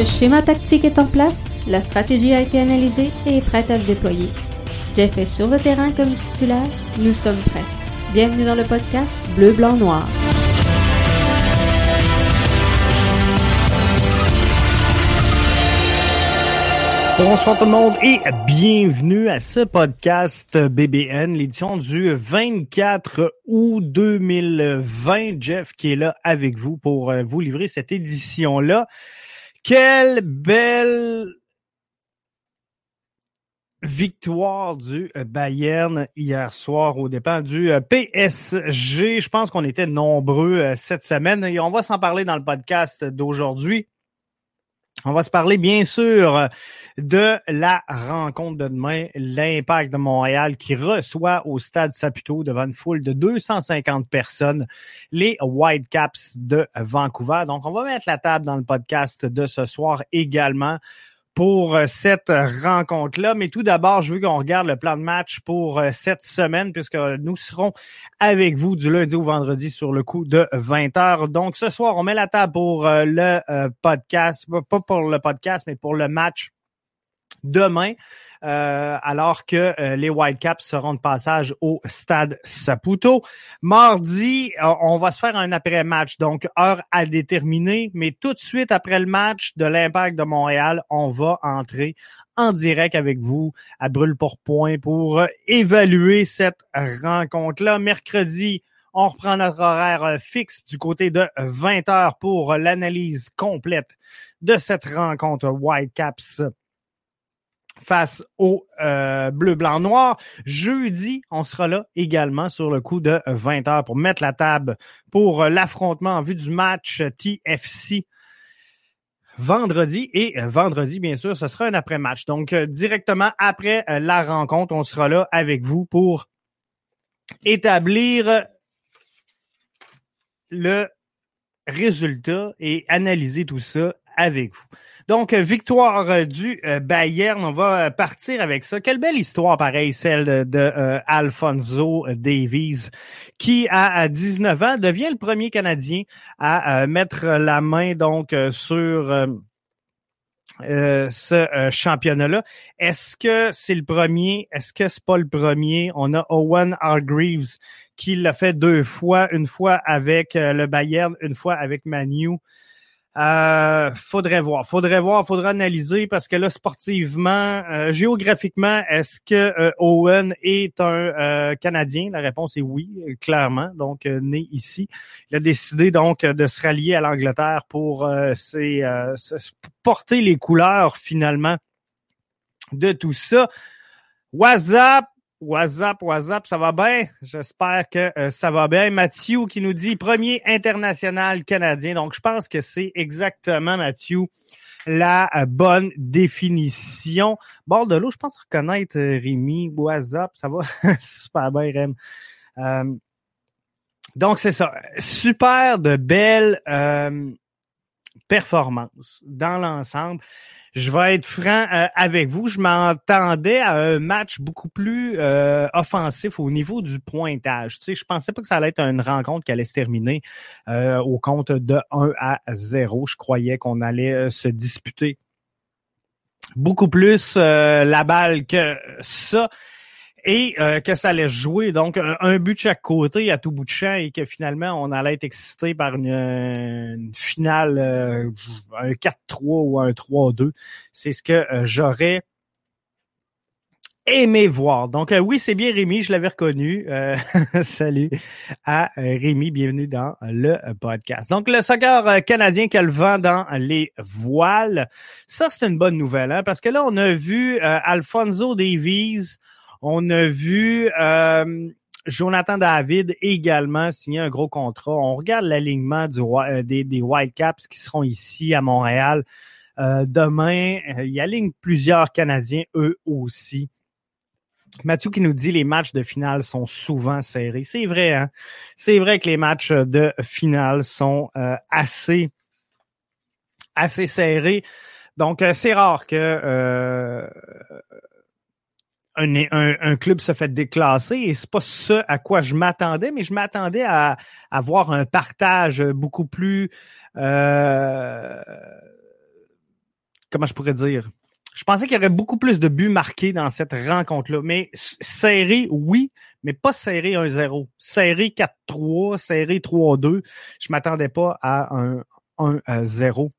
Le schéma tactique est en place, la stratégie a été analysée et est prête à se déployer. Jeff est sur le terrain comme titulaire, nous sommes prêts. Bienvenue dans le podcast Bleu, Blanc, Noir. Bonsoir tout le monde et bienvenue à ce podcast BBN, l'édition du 24 août 2020. Jeff qui est là avec vous pour euh, vous livrer cette édition-là. Quelle belle victoire du Bayern hier soir au dépens du euh, PSG. Je pense qu'on était nombreux euh, cette semaine et on va s'en parler dans le podcast d'aujourd'hui. On va se parler bien sûr de la rencontre de demain, l'impact de Montréal qui reçoit au stade Saputo devant une foule de 250 personnes les Whitecaps de Vancouver. Donc on va mettre la table dans le podcast de ce soir également pour euh, cette rencontre-là. Mais tout d'abord, je veux qu'on regarde le plan de match pour euh, cette semaine, puisque nous serons avec vous du lundi au vendredi sur le coup de 20 heures. Donc, ce soir, on met la table pour euh, le podcast, pas pour le podcast, mais pour le match demain, euh, alors que euh, les Whitecaps seront de passage au stade Saputo. Mardi, euh, on va se faire un après-match, donc heure à déterminer, mais tout de suite après le match de l'Impact de Montréal, on va entrer en direct avec vous à Brûle pour Point pour évaluer cette rencontre-là. Mercredi, on reprend notre horaire fixe du côté de 20 heures pour l'analyse complète de cette rencontre Whitecaps face au euh, bleu, blanc, noir. Jeudi, on sera là également sur le coup de 20 heures pour mettre la table pour l'affrontement en vue du match TFC vendredi. Et vendredi, bien sûr, ce sera un après-match. Donc, euh, directement après euh, la rencontre, on sera là avec vous pour établir le résultat et analyser tout ça avec vous. Donc, victoire euh, du euh, Bayern, on va euh, partir avec ça. Quelle belle histoire, pareil, celle de, Alfonso Davies, qui, à, 19 ans, devient le premier Canadien à mettre la main donc sur ce championnat-là. Est-ce que c'est le premier? Est-ce que c'est pas le premier? On a Owen Hargreaves qui l'a fait deux fois, une fois avec le Bayern, une fois avec Manu. Euh, faudrait voir, faudrait voir, faudrait analyser parce que là, sportivement, euh, géographiquement, est-ce que euh, Owen est un Canadien? La réponse est oui, clairement. Donc, né ici. Il a décidé donc de se rallier à l'Angleterre pour ses, porter les couleurs finalement de tout ça. WhatsApp, WhatsApp, WhatsApp, ça va bien? J'espère que euh, ça va bien. Mathieu qui nous dit premier international canadien. Donc, je pense que c'est exactement, Mathieu, la euh, bonne définition. Bord de l'eau, je pense reconnaître euh, Rémi. WhatsApp, ça va super bien, Rem. donc, c'est ça. Super de belles performances dans l'ensemble je vais être franc euh, avec vous. Je m'entendais à un match beaucoup plus euh, offensif au niveau du pointage. Tu sais, je pensais pas que ça allait être une rencontre qui allait se terminer euh, au compte de 1 à 0. Je croyais qu'on allait se disputer beaucoup plus la balle que ça et euh, que ça allait jouer donc un, but de chaque côté à tout bout de champ et que finalement on allait être excité par une, finale euh, un 4-3 ou un 3-2. C'est ce que euh, j'aurais aimé voir. Donc oui, c'est bien Rémi, je l'avais reconnu. salut à Rémi, bienvenue dans le podcast. Donc le soccer canadien qu'elle vend dans les voiles, ça c'est une bonne nouvelle hein, parce que là on a vu Alfonso Davies on a vu euh, Jonathan David également signer un gros contrat. On regarde l'alignement euh, des, des Whitecaps qui seront ici à Montréal. Euh, demain, il aligne plusieurs Canadiens, eux aussi. Mathieu qui nous dit les matchs de finale sont souvent serrés. C'est vrai, hein? C'est vrai que les matchs de finale sont assez, assez serrés. Donc, c'est rare que un, club se fait déclasser et c'est pas ce à quoi je m'attendais, mais je m'attendais à, avoir un partage beaucoup plus euh, comment je pourrais dire? Je pensais qu'il y aurait beaucoup plus de buts marqués dans cette rencontre-là. Mais serré, oui, mais pas serré 1-0. Serré 4-3, serré 3-2. Je m'attendais pas à un 1-0.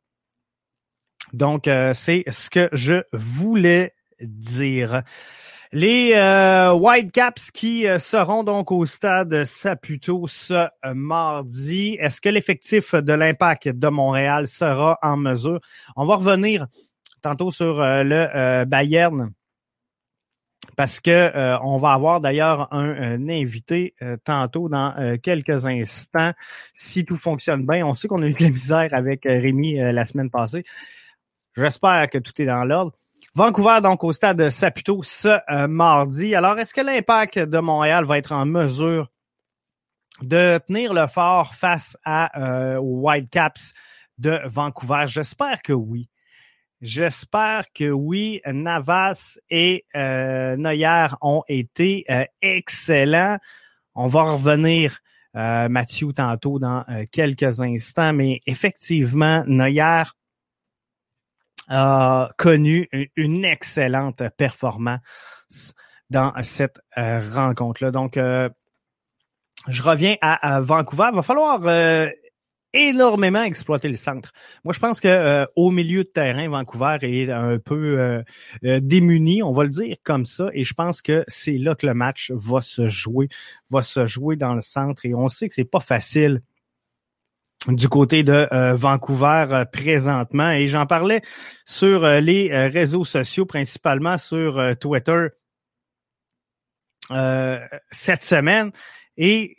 Donc, euh, c'est ce que je voulais dire. Les euh, Whitecaps qui euh, seront donc au stade Saputo ce euh, mardi. Est-ce que l'effectif de l'Impact de Montréal sera en mesure? On va revenir tantôt sur le Bayern parce que on va avoir d'ailleurs un, invité tantôt dans quelques instants. Si tout fonctionne bien, on sait qu'on a eu de la misère avec Rémi la semaine passée. J'espère que tout est dans l'ordre. Vancouver, donc, au stade Saputo ce euh, mardi. Alors, est-ce que l'impact de Montréal va être en mesure de tenir le fort face à euh, aux Whitecaps de Vancouver? J'espère que oui. J'espère que oui. Navas et euh, Neuer ont été euh, excellents. On va revenir, Mathieu, tantôt dans quelques instants, mais effectivement, Neuer a connu une excellente performance dans cette euh, rencontre-là. Donc, euh, je reviens à, Vancouver. Il va falloir euh, énormément exploiter le centre. Moi, je pense que au milieu de terrain, Vancouver est un peu démuni, on va le dire comme ça, et je pense que c'est là que le match va se jouer, va se jouer dans le centre. Et on sait que c'est pas facile du côté de euh, Vancouver euh, présentement. Et j'en parlais sur euh, les réseaux sociaux, principalement sur Twitter cette semaine. Et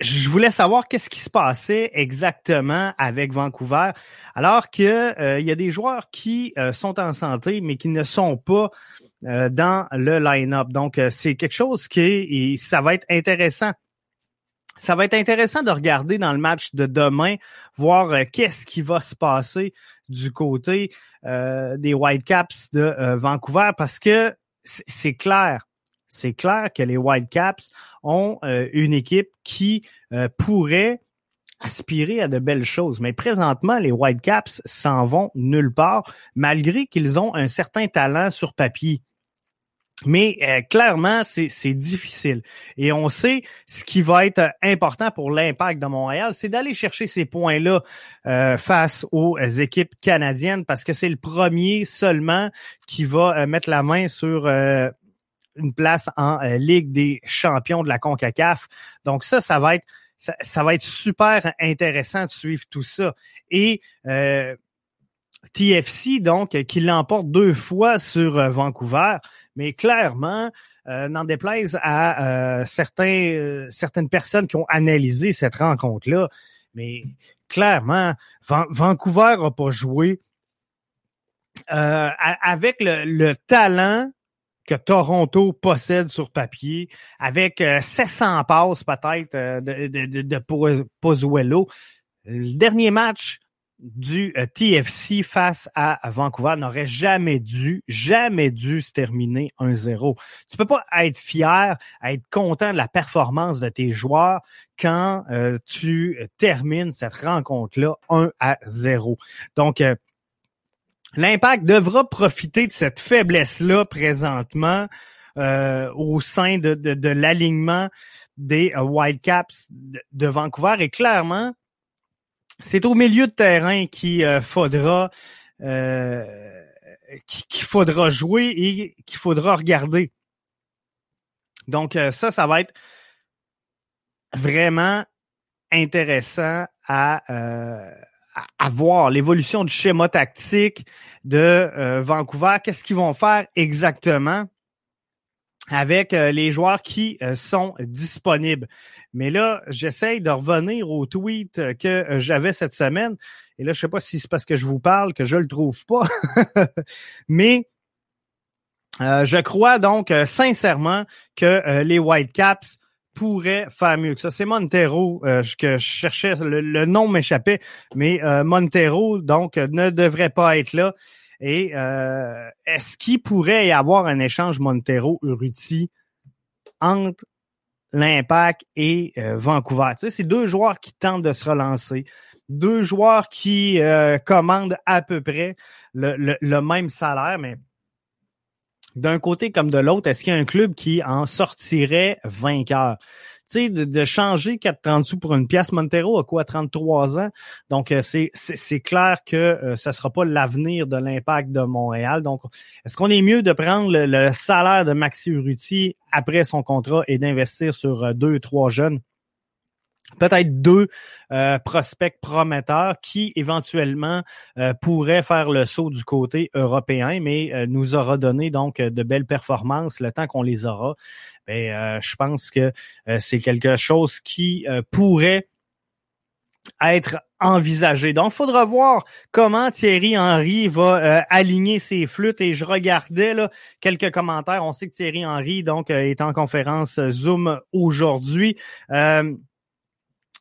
je voulais savoir qu'est-ce qui se passait exactement avec Vancouver, alors que il y a des joueurs qui sont en santé, mais qui ne sont pas dans le line-up. Donc, c'est quelque chose qui ça va être intéressant ça va être intéressant de regarder dans le match de demain, voir euh, qu'est-ce qui va se passer du côté euh, des Whitecaps de euh, Vancouver parce que c'est clair, c'est clair que les Whitecaps ont une équipe qui pourrait aspirer à de belles choses. Mais présentement, les Whitecaps s'en vont nulle part, malgré qu'ils ont un certain talent sur papier. Mais euh, clairement, c'est difficile. Et on sait ce qui va être important pour l'impact de Montréal, c'est d'aller chercher ces points-là euh, face aux équipes canadiennes parce que c'est le premier seulement qui va euh, mettre la main sur une place en Ligue des champions de la CONCACAF. Donc ça, ça va être ça, ça va être super intéressant de suivre tout ça. Et TFC, donc, qui l'emporte deux fois sur euh, Vancouver, mais clairement, euh, n'en déplaise à euh, certains, euh, certaines personnes qui ont analysé cette rencontre-là, mais clairement, Vancouver n'a pas joué avec le, talent que Toronto possède sur papier, avec 700 passes peut-être de, de, de Pozuelo. Le dernier match du euh, TFC face à, Vancouver n'aurait jamais dû, jamais dû se terminer 1-0. Tu peux pas être fier, être content de la performance de tes joueurs quand euh, tu termines cette rencontre-là 1 à 0. Donc, euh, l'impact devra profiter de cette faiblesse-là présentement au sein de, de, l'alignement des Whitecaps de, de Vancouver. Et clairement, c'est au milieu de terrain qu'il euh, faudra euh, qu'il faudra jouer et qu'il faudra regarder. Donc euh, ça, ça va être vraiment intéressant à, à, voir l'évolution du schéma tactique de Vancouver. Qu'est-ce qu'ils vont faire exactement? Avec euh, les joueurs qui euh, sont disponibles. Mais là, j'essaye de revenir au tweet euh, que j'avais cette semaine. Et là, je sais pas si c'est parce que je vous parle que je le trouve pas. Mais je crois donc sincèrement que les Whitecaps pourraient faire mieux ça. C'est Montero que je cherchais, le, le nom m'échappait, mais Montero donc ne devrait pas être là. Et euh, est-ce qu'il pourrait y avoir un échange Montero-Urruti entre l'Impact et euh, Vancouver? C'est deux joueurs qui tentent de se relancer, deux joueurs qui euh, commandent à peu près le, le même salaire, mais d'un côté comme de l'autre, est-ce qu'il y a un club qui en sortirait vainqueur? Sais, de, changer 4,30 sous pour une pièce, Montero a quoi, 33 ans? Donc, euh, c'est, c'est, clair que euh, ce ne sera pas l'avenir de l'impact de Montréal. Donc, est-ce qu'on est mieux de prendre le, salaire de Maxi Urruti après son contrat et d'investir sur euh, deux, trois jeunes? peut-être deux euh, prospects prometteurs qui éventuellement euh, pourraient faire le saut du côté européen, mais euh, nous aura donné donc de belles performances le temps qu'on les aura. Ben, je pense que c'est quelque chose qui pourrait être envisagé. Donc, il faudra voir comment Thierry Henry va aligner ses flûtes. Et je regardais là, quelques commentaires. On sait que Thierry Henry donc est en conférence Zoom aujourd'hui.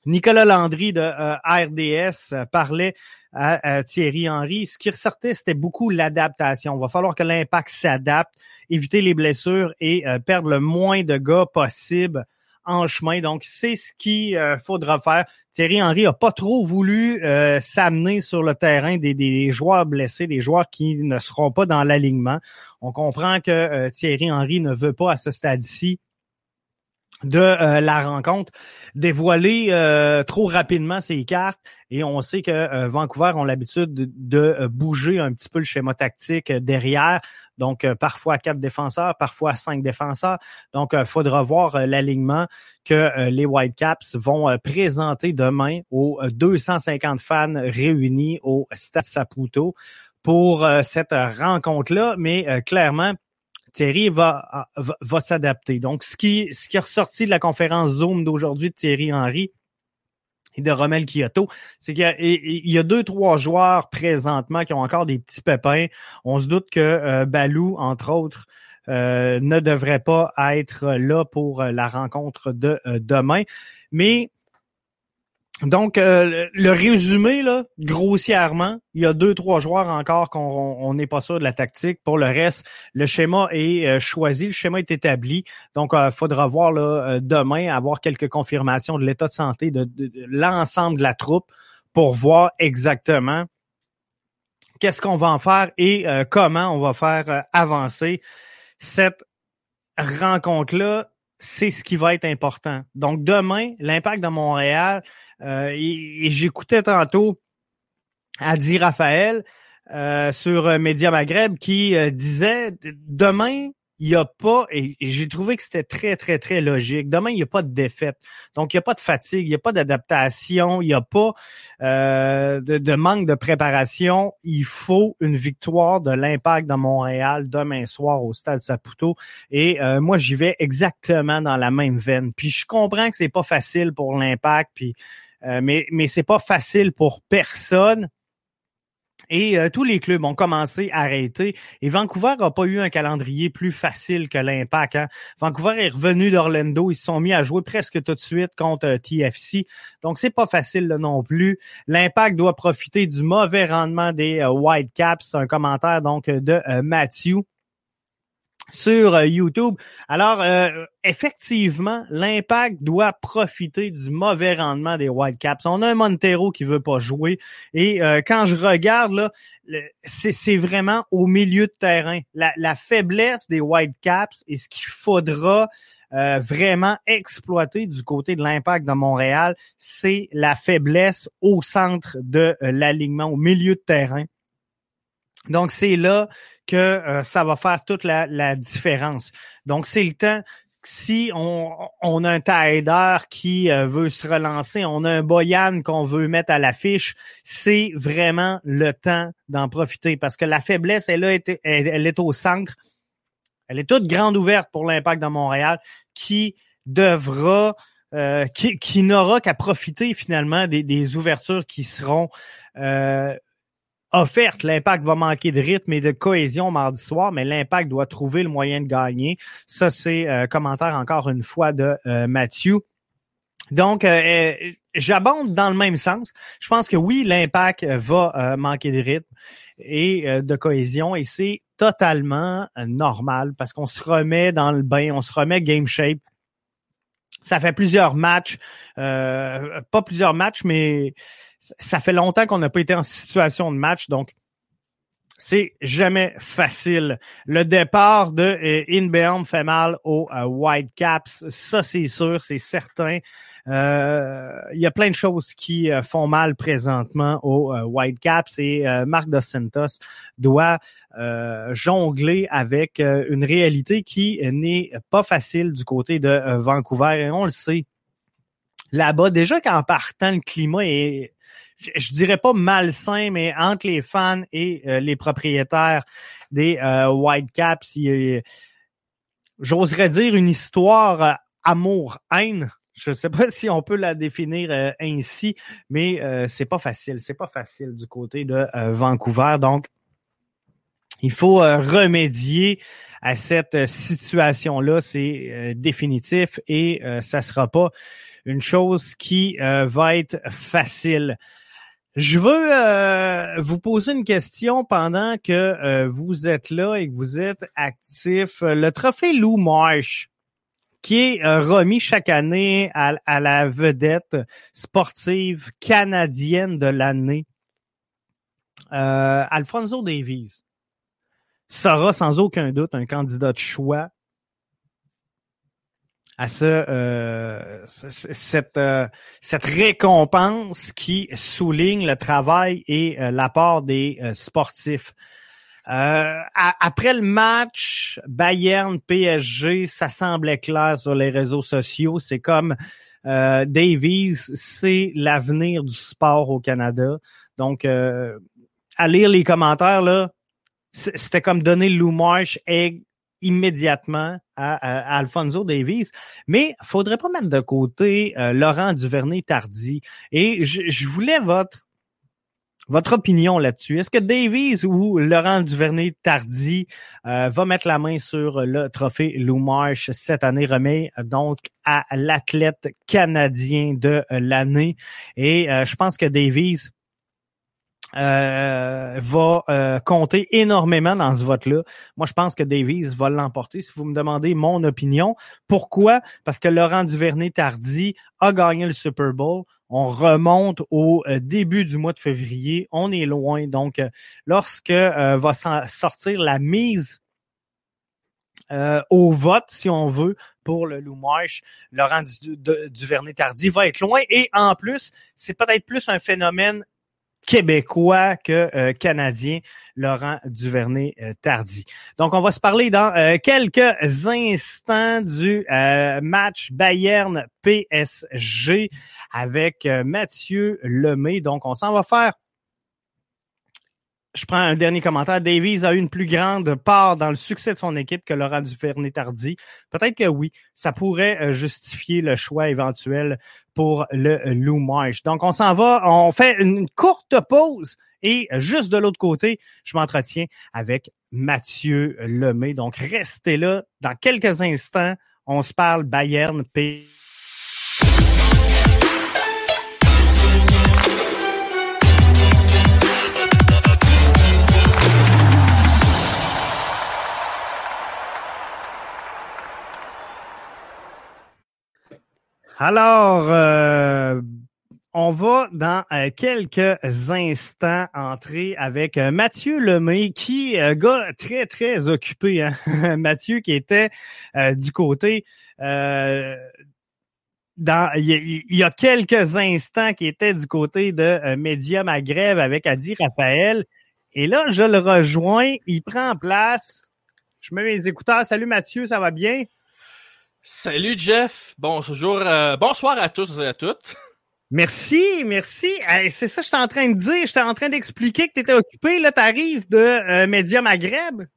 Nicolas Landry de euh, RDS euh, parlait à, Thierry Henry. Ce qui ressortait, c'était beaucoup l'adaptation. Il va falloir que l'impact s'adapte, éviter les blessures et euh, perdre le moins de gars possible en chemin. Donc, c'est ce qu'il faudra faire. Thierry Henry a pas trop voulu s'amener sur le terrain des, des, joueurs blessés, des joueurs qui ne seront pas dans l'alignement. On comprend que Thierry Henry ne veut pas à ce stade-ci de euh, la rencontre, dévoiler euh, trop rapidement ses cartes. Et on sait que euh, Vancouver ont l'habitude de, bouger un petit peu le schéma tactique derrière. Donc, parfois quatre défenseurs, parfois cinq défenseurs. Donc, il faudra voir l'alignement que les Whitecaps vont présenter demain aux 250 fans réunis au Stade Saputo pour cette rencontre-là. Mais clairement, Thierry va, va, s'adapter. Donc, ce qui, ce qui est ressorti de la conférence Zoom d'aujourd'hui de Thierry Henry et de Romel Kyoto, c'est qu'il y, a deux, trois joueurs présentement qui ont encore des petits pépins. On se doute que euh, Balou, entre autres, euh, ne devrait pas être là pour la rencontre de euh, demain. Mais donc, euh, le résumé, là, grossièrement, il y a deux, trois joueurs encore qu'on n'est pas sûr de la tactique. Pour le reste, le schéma est euh, choisi, le schéma est établi. Donc, il euh, faudra voir là, demain, avoir quelques confirmations de l'état de santé de, l'ensemble de la troupe pour voir exactement qu'est-ce qu'on va en faire et comment on va faire avancer cette rencontre-là. C'est ce qui va être important. Donc, demain, l'impact de Montréal, euh, et, j'écoutais tantôt Adi Raphaël euh, sur Média Maghreb qui euh, disait demain il n'y a pas, et j'ai trouvé que c'était très, très, très logique. Demain, il n'y a pas de défaite. Donc, il n'y a pas de fatigue, il n'y a pas d'adaptation, il n'y a pas de, manque de préparation. Il faut une victoire de l'impact de Montréal demain soir au Stade Saputo. Et moi, j'y vais exactement dans la même veine. Puis je comprends que c'est pas facile pour l'impact, puis euh, mais mais c'est pas facile pour personne. Et euh, tous les clubs ont commencé à arrêter. Et Vancouver n'a pas eu un calendrier plus facile que l'Impact. Hein. Vancouver est revenu d'Orlando. Ils se sont mis à jouer presque tout de suite contre euh, TFC. Donc, c'est pas facile non plus. L'Impact doit profiter du mauvais rendement des Whitecaps. C'est un commentaire donc de Matthew sur euh, YouTube. Alors, euh, effectivement, l'impact doit profiter du mauvais rendement des Whitecaps. On a un Montero qui veut pas jouer. Et euh, quand je regarde, là, c'est vraiment au milieu de terrain. La, faiblesse des Whitecaps et ce qu'il faudra vraiment exploiter du côté de l'impact de Montréal, c'est la faiblesse au centre de l'alignement, au milieu de terrain. Donc, c'est là que euh, ça va faire toute la, différence. Donc, c'est le temps si on, on, a un Taider qui euh, veut se relancer, on a un Boyan qu'on veut mettre à l'affiche, c'est vraiment le temps d'en profiter parce que la faiblesse, elle, a été, elle, est au centre. Elle est toute grande ouverte pour l'impact dans Montréal qui devra, euh, qui, qui n'aura qu'à profiter finalement des, des, ouvertures qui seront offerte. L'impact va manquer de rythme et de cohésion mardi soir, mais l'impact doit trouver le moyen de gagner. Ça, c'est euh, commentaire encore une fois de euh, Mathieu. Donc, euh, j'abonde dans le même sens. Je pense que oui, l'impact va manquer de rythme et de cohésion et c'est totalement normal parce qu'on se remet dans le bain, on se remet game shape. Ça fait plusieurs matchs, pas plusieurs matchs, mais ça fait longtemps qu'on n'a pas été en situation de match, donc c'est jamais facile. Le départ de euh, Inbeom fait mal aux euh, Whitecaps, ça c'est sûr, c'est certain. Euh, il y a plein de choses qui font mal présentement aux Whitecaps et Marc Dos Santos doit jongler avec une réalité qui n'est pas facile du côté de Vancouver et on le sait. Là-bas, déjà qu'en partant, le climat est je, dirais pas malsain, mais entre les fans et euh, les propriétaires des euh, Whitecaps, j'oserais dire une histoire euh, amour-haine. Je ne sais pas si on peut la définir ainsi, mais c'est pas facile. C'est pas facile du côté de Vancouver. Donc, il faut remédier à cette situation-là. C'est définitif et ça sera pas une chose qui va être facile. Je veux euh, vous poser une question pendant que euh, vous êtes là et que vous êtes actif. Le trophée Lou Marsh, qui est euh, remis chaque année à, la vedette sportive canadienne de l'année, Alfonso Davies sera sans aucun doute un candidat de choix à ce, euh, cette, euh, cette récompense qui souligne le travail et euh, l'apport des sportifs. après le match Bayern-PSG, ça semblait clair sur les réseaux sociaux. C'est comme Davies, c'est l'avenir du sport au Canada. Donc, à lire les commentaires, là, c'était comme donner Lou Marsh immédiatement à, Alfonso Davies. Mais faudrait pas mettre de côté euh, Laurent Duvernay-Tardy. Et je, voulais votre votre opinion là-dessus. Est-ce que Davies ou Laurent Duvernay-Tardy euh, va mettre la main sur le trophée Lou Marsh cette année remet donc à l'athlète canadien de l'année? Et euh, je pense que Davies euh, va euh, compter énormément dans ce vote-là. Moi, je pense que Davies va l'emporter. Si vous me demandez mon opinion, pourquoi? Parce que Laurent Duvernay-Tardy a gagné le Super Bowl. On remonte au euh, début du mois de février. On est loin. Donc, lorsque va sortir la mise au vote, si on veut, pour le Lou Marsh, Laurent Duvernay-Tardy va être loin. Et en plus, c'est peut-être plus un phénomène québécois que euh, canadien, Laurent Duvernay-Tardy. Euh, Donc, on va se parler dans euh, quelques instants du match Bayern-PSG avec Mathieu Lemay. Donc, on s'en va faire je prends un dernier commentaire. Davies a eu une plus grande part dans le succès de son équipe que Laurent Duvernay-Tardy. Peut-être que oui, ça pourrait euh, justifier le choix éventuel pour le Lou. Donc, on s'en va, on fait une courte pause et juste de l'autre côté, je m'entretiens avec Mathieu Lemay. Donc, restez là. Dans quelques instants, on se parle Bayern P. Alors, euh, on va dans euh, quelques instants entrer avec euh, Mathieu Lemay, qui gars très, très occupé. Hein? Mathieu qui était du côté dans il y, a quelques instants qui était du côté de Média Maghreb avec Adi Raphaël. Et là, je le rejoins, il prend place. Je mets mes écouteurs. Salut Mathieu, ça va bien? Salut Jeff, bonjour, euh, bonsoir à tous et à toutes. Merci, merci. c'est ça que j'étais en train de dire. J'étais en train d'expliquer que tu étais occupé. Là, tu arrives de euh, Média Maghreb.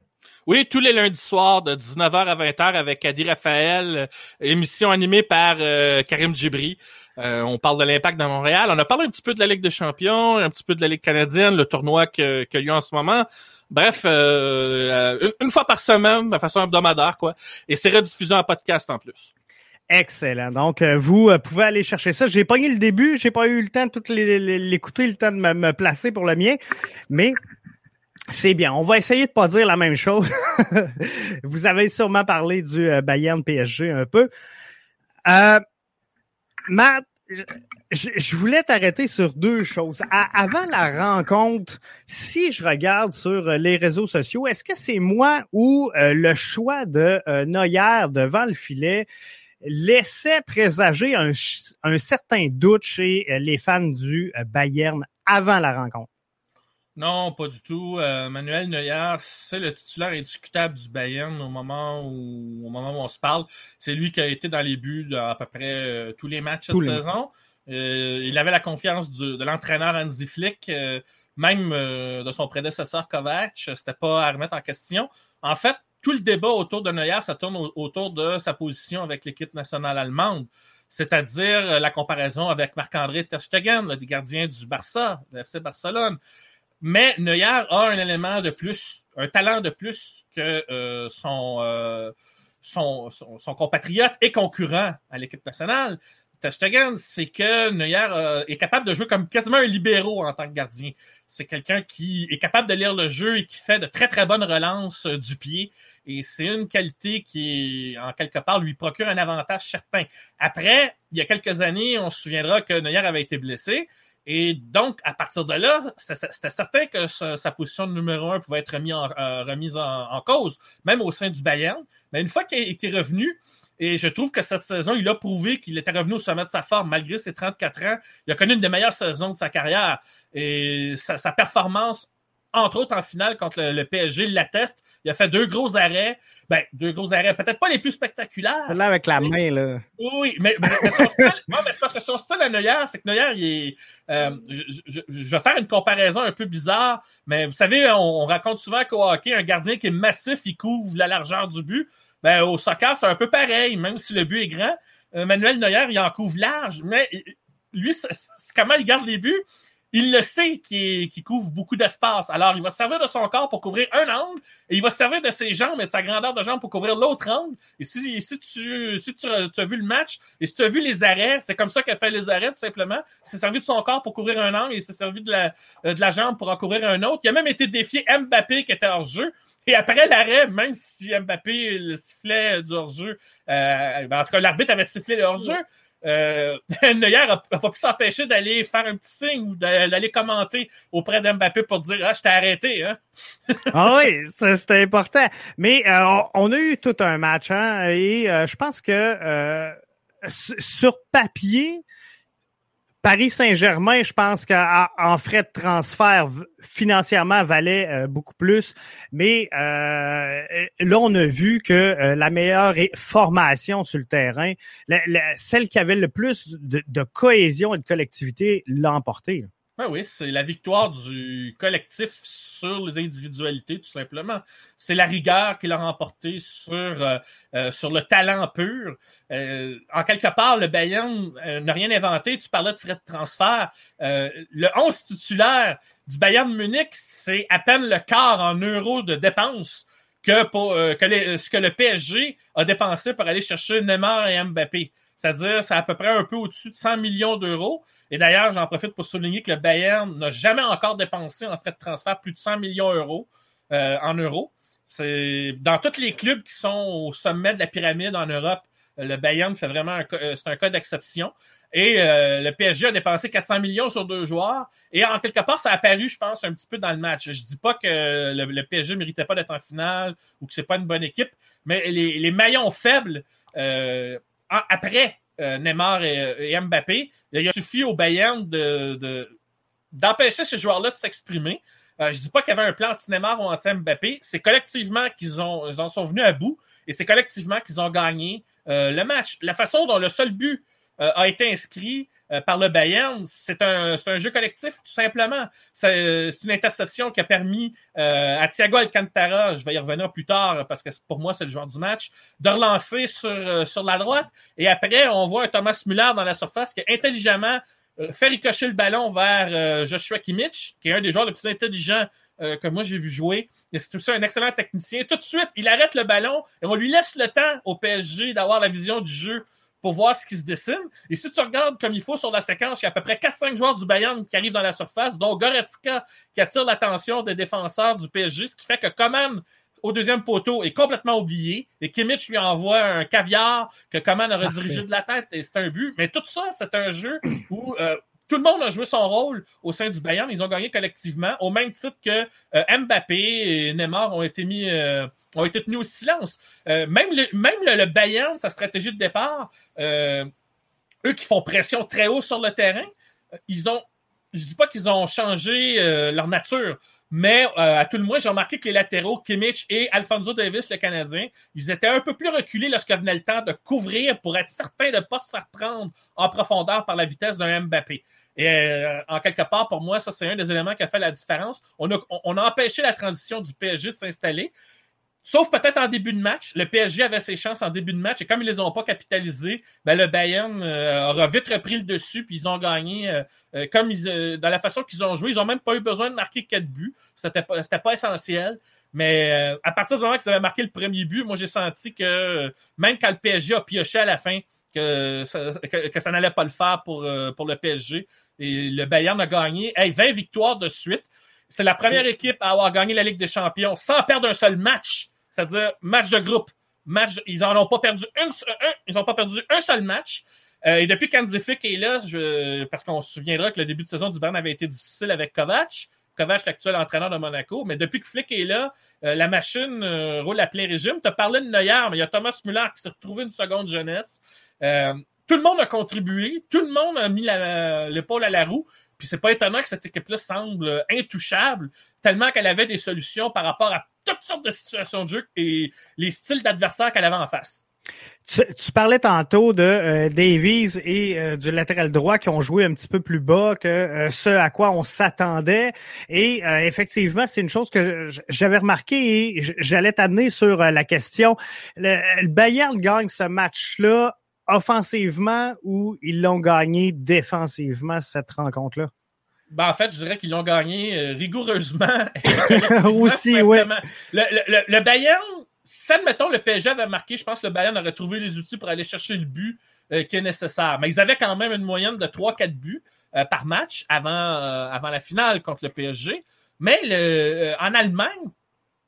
Oui, tous les lundis soirs de 19h à 20h avec Adi Raphaël, euh, émission animée par Karim Djibri. on parle de l'impact dans Montréal. On a parlé un petit peu de la Ligue des champions, un petit peu de la Ligue canadienne, le tournoi qu'il y a en ce moment. Bref, euh, une, fois par semaine, de façon hebdomadaire, quoi. Et c'est rediffusé en podcast en plus. Excellent. Donc, euh, vous euh, pouvez aller chercher ça. J'ai eu le début, j'ai pas eu le temps de tout l'écouter, le temps de me, placer pour le mien, mais c'est bien. On va essayer de pas dire la même chose. vous avez sûrement parlé du Bayern PSG un peu. Matt, je, voulais t'arrêter sur deux choses. avant la rencontre, si je regarde sur les réseaux sociaux, est-ce que c'est moi ou le choix de Neuer devant le filet laissait présager un, un certain doute chez les fans du Bayern avant la rencontre? Non, pas du tout. Euh, Manuel Neuer, c'est le titulaire indiscutable du Bayern au moment où, au moment où on se parle. C'est lui qui a été dans les buts à peu près euh, tous les matchs cette saison. Euh, il avait la confiance de l'entraîneur Hansi Flick, même de son prédécesseur Kovac. C'était pas à remettre en question. En fait, tout le débat autour de Neuer, ça tourne autour de sa position avec l'équipe nationale allemande c'est-à-dire la comparaison avec Marc-André Ter Stegen, le gardien du Barça, de FC Barcelone. Mais Neuer a un élément de plus, un talent de plus que euh, euh, son, compatriote et concurrent à l'équipe nationale. Stegen, c'est que Neuer euh, est capable de jouer comme quasiment un libéraux en tant que gardien. C'est quelqu'un qui est capable de lire le jeu et qui fait de très très bonnes relances du pied. Et c'est une qualité qui, en quelque part, lui procure un avantage certain. Après, il y a quelques années, on se souviendra que Neuer avait été blessé. Et donc, à partir de là, c'était certain que sa, position de numéro un pouvait être remis en, euh, remise en, cause, même au sein du Bayern. Mais une fois qu'il était revenu, et je trouve que cette saison, il a prouvé qu'il était revenu au sommet de sa forme, malgré ses 34 ans. Il a connu une des meilleures saisons de sa carrière. Et sa performance entre autres en finale contre le, PSG, l'atteste. Il a fait deux gros arrêts. Ben, deux gros arrêts, peut-être pas les plus spectaculaires. Là, avec la main, là. Oui, mais, mais, son style, mais parce que son style à Neuer, c'est que Neuer, il est. Euh, je, vais faire une comparaison un peu bizarre, mais vous savez, on, raconte souvent qu'au hockey, un gardien qui est massif, il couvre la largeur du but. Ben, au soccer, c'est un peu pareil, même si le but est grand. Euh, Manuel Neuer, il en couvre large, mais lui, c'est comment il garde les buts? Il le sait qu'il couvre beaucoup d'espace. Alors, il va se servir de son corps pour couvrir un angle et il va se servir de ses jambes et de sa grandeur de jambes pour couvrir l'autre angle. Et si, tu, si as vu le match et si tu as vu les arrêts, c'est comme ça qu'il fait les arrêts, tout simplement. Il s'est servi de son corps pour couvrir un angle et il s'est servi de la, la jambe pour en couvrir un autre. Il a même été défié Mbappé qui était hors jeu. Et après l'arrêt, même si Mbappé le sifflait du hors-jeu, euh, ben, en tout cas, l'arbitre avait sifflé le hors-jeu, euh, Neuer n'a pas pu s'empêcher d'aller faire un petit signe ou d'aller commenter auprès d'Mbappé pour dire Ah, je t'ai arrêté. Hein? ah oui, c'était important. Mais euh, on a eu tout un match, hein, et euh, je pense que euh, sur papier, Paris Saint-Germain, je pense qu'en frais de transfert, financièrement, valait euh, beaucoup plus. Mais euh, là, on a vu que euh, la meilleure formation sur le terrain, celle qui avait le plus de, de cohésion et de collectivité, l'a emporté. Ben oui, c'est la victoire du collectif sur les individualités, tout simplement. C'est la rigueur qu'il a remporté sur, euh, euh, sur le talent pur. Euh, en quelque part, le Bayern n'a rien inventé. Tu parlais de frais de transfert. le 11 titulaire du Bayern Munich, c'est à peine le quart en euros de dépenses que ce que le PSG a dépensé pour aller chercher Neymar et Mbappé. C'est-à-dire, c'est à peu près un peu au-dessus de 100 millions d'euros. Et d'ailleurs, j'en profite pour souligner que le Bayern n'a jamais encore dépensé en frais de transfert plus de 100 millions d'euros euh, en euros. C'est dans tous les clubs qui sont au sommet de la pyramide en Europe, le Bayern fait vraiment un, euh, c'est un cas d'exception. Et euh, le PSG a dépensé 400 millions sur deux joueurs. Et en quelque part, ça a apparu, je pense, un petit peu dans le match. Je dis pas que le, PSG ne méritait pas d'être en finale ou que c'est pas une bonne équipe, mais les, maillons faibles après euh, Neymar et, Mbappé, il a suffi au Bayern de, d'empêcher ces joueurs-là de s'exprimer. Euh, je dis pas qu'il y avait un plan anti-Neymar ou anti-Mbappé. C'est collectivement qu'ils ont, ils en sont venus à bout et c'est collectivement qu'ils ont gagné euh, le match. La façon dont le seul but a été inscrit, euh, par le Bayern, c'est un, jeu collectif, tout simplement. C'est une interception qui a permis euh, à Thiago Alcantara, je vais y revenir plus tard parce que pour moi, c'est le joueur du match, de relancer sur, euh, la droite. Et après, on voit Thomas Müller dans la surface qui intelligemment fait ricocher le ballon vers Joshua Kimmich, qui est un des joueurs les plus intelligents que moi j'ai vu jouer. C'est aussi un excellent technicien. Tout de suite, il arrête le ballon et on lui laisse le temps au PSG d'avoir la vision du jeu pour voir ce qui se dessine. Et si tu regardes comme il faut sur la séquence, il y a à peu près 4-5 joueurs du Bayern qui arrivent dans la surface, dont Goretzka qui attire l'attention des défenseurs du PSG, ce qui fait que même, au deuxième poteau est complètement oublié. Et Kimmich lui envoie un caviar que Coman aurait dirigé de la tête et c'est un but. Mais tout ça, c'est un jeu où euh, tout le monde a joué son rôle au sein du Bayern. Ils ont gagné collectivement, au même titre que euh, Mbappé et Neymar ont été mis, euh, ont été tenus au silence. même le, même le, Bayern, sa stratégie de départ, eux qui font pression très haut sur le terrain, ils ont, je dis pas qu'ils ont changé leur nature, mais euh, à tout le moins, j'ai remarqué que les latéraux, Kimmich et Alfonso Davis, le Canadien, ils étaient un peu plus reculés lorsque venait le temps de couvrir pour être certain de ne pas se faire prendre en profondeur par la vitesse d'un Mbappé. Et euh, en quelque part, pour moi, ça, c'est un des éléments qui a fait la différence. On a, on a empêché la transition du PSG de s'installer. Sauf peut-être en début de match. Le PSG avait ses chances en début de match et comme ils les ont pas capitalisés, ben le Bayern euh, aura vite repris le dessus puis ils ont gagné euh, euh, comme ils, dans la façon qu'ils ont joué. Ils ont même pas eu besoin de marquer quatre buts. C'était pas, c'était pas essentiel. Mais à partir du moment qu'ils avaient marqué le premier but, moi j'ai senti que même quand le PSG a pioché à la fin, que ça, que, ça n'allait pas le faire pour, pour le PSG. Et le Bayern a gagné hey, 20 victoires de suite. C'est la première équipe à avoir gagné la Ligue des Champions sans perdre un seul match c'est-à-dire match de groupe. Match, ils n'en ont pas perdu un, ils ont pas perdu un seul match. Euh, et depuis qu'Andy Flick est là, parce qu'on se souviendra que le début de saison du Bern avait été difficile avec Kovac. Kovac, l'actuel entraîneur de Monaco. Mais depuis que Flick est là, euh, la machine euh, roule à plein régime. Tu as parlé de Neuer, mais il y a Thomas Müller qui s'est retrouvé une seconde jeunesse. tout le monde a contribué. Tout le monde a mis l'épaule à la roue. Puis c'est pas étonnant que cette équipe-là semble intouchable, tellement qu'elle avait des solutions par rapport à toutes sortes de situations de jeu et les styles d'adversaires qu'elle avait en face. Tu, parlais tantôt de euh, Davies et euh, du latéral droit qui ont joué un petit peu plus bas que euh, ce à quoi on s'attendait. Et effectivement, c'est une chose que j'avais remarqué et j'allais t'amener sur la question. Le, le Bayern gagne ce match-là offensivement ou ils l'ont gagné défensivement, cette rencontre-là? Ben, en fait, je dirais qu'ils l'ont gagné euh, rigoureusement. Aussi, oui. Le, le, le, Bayern, si, admettons, le PSG avait marqué, je pense que le Bayern aurait trouvé les outils pour aller chercher le but euh, qui est nécessaire. Mais ils avaient quand même une moyenne de 3-4 buts euh, par match avant, avant la finale contre le PSG. Mais le, en Allemagne,